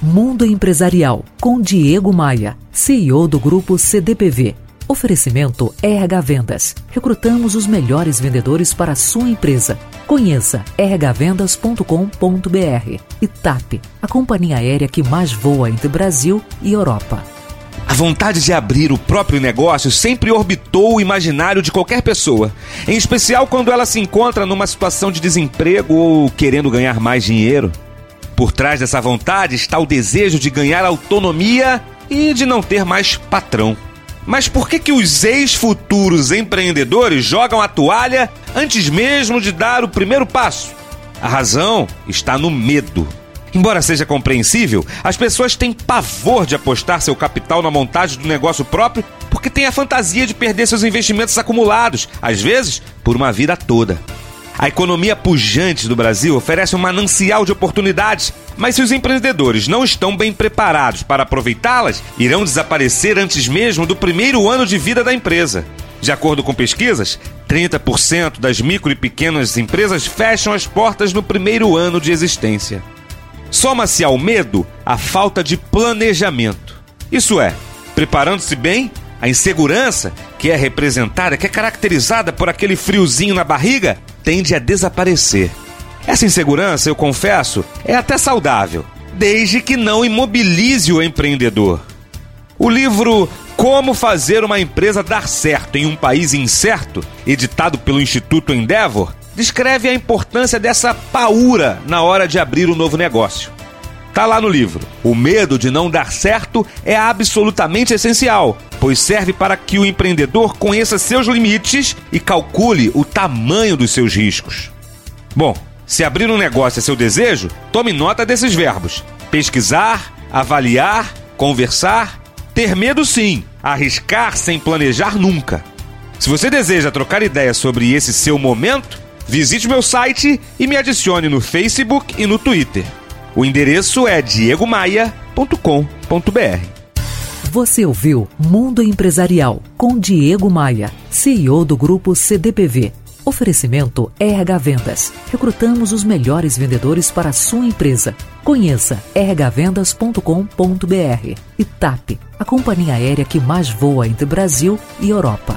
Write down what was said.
Mundo Empresarial com Diego Maia, CEO do grupo CDPV. Oferecimento RH Vendas. Recrutamos os melhores vendedores para a sua empresa. Conheça rhvendas.com.br e TAP, a companhia aérea que mais voa entre Brasil e Europa. A vontade de abrir o próprio negócio sempre orbitou o imaginário de qualquer pessoa, em especial quando ela se encontra numa situação de desemprego ou querendo ganhar mais dinheiro. Por trás dessa vontade está o desejo de ganhar autonomia e de não ter mais patrão. Mas por que, que os ex-futuros empreendedores jogam a toalha antes mesmo de dar o primeiro passo? A razão está no medo. Embora seja compreensível, as pessoas têm pavor de apostar seu capital na montagem do negócio próprio porque têm a fantasia de perder seus investimentos acumulados, às vezes por uma vida toda. A economia pujante do Brasil oferece um manancial de oportunidades, mas se os empreendedores não estão bem preparados para aproveitá-las, irão desaparecer antes mesmo do primeiro ano de vida da empresa. De acordo com pesquisas, 30% das micro e pequenas empresas fecham as portas no primeiro ano de existência. Soma-se ao medo a falta de planejamento. Isso é, preparando-se bem, a insegurança, que é representada, que é caracterizada por aquele friozinho na barriga, tende a desaparecer. Essa insegurança, eu confesso, é até saudável, desde que não imobilize o empreendedor. O livro Como Fazer uma Empresa Dar Certo em um País Incerto, editado pelo Instituto Endeavor, descreve a importância dessa paura na hora de abrir um novo negócio. Tá lá no livro. O medo de não dar certo é absolutamente essencial, pois serve para que o empreendedor conheça seus limites e calcule o tamanho dos seus riscos. Bom, se abrir um negócio é seu desejo, tome nota desses verbos: pesquisar, avaliar, conversar, ter medo sim, arriscar sem planejar nunca. Se você deseja trocar ideias sobre esse seu momento, visite meu site e me adicione no Facebook e no Twitter. O endereço é diegomaia.com.br. Você ouviu Mundo Empresarial com Diego Maia, CEO do grupo CDPV. Oferecimento RH Vendas. Recrutamos os melhores vendedores para a sua empresa. Conheça rhvendas.com.br e TAP, a companhia aérea que mais voa entre Brasil e Europa.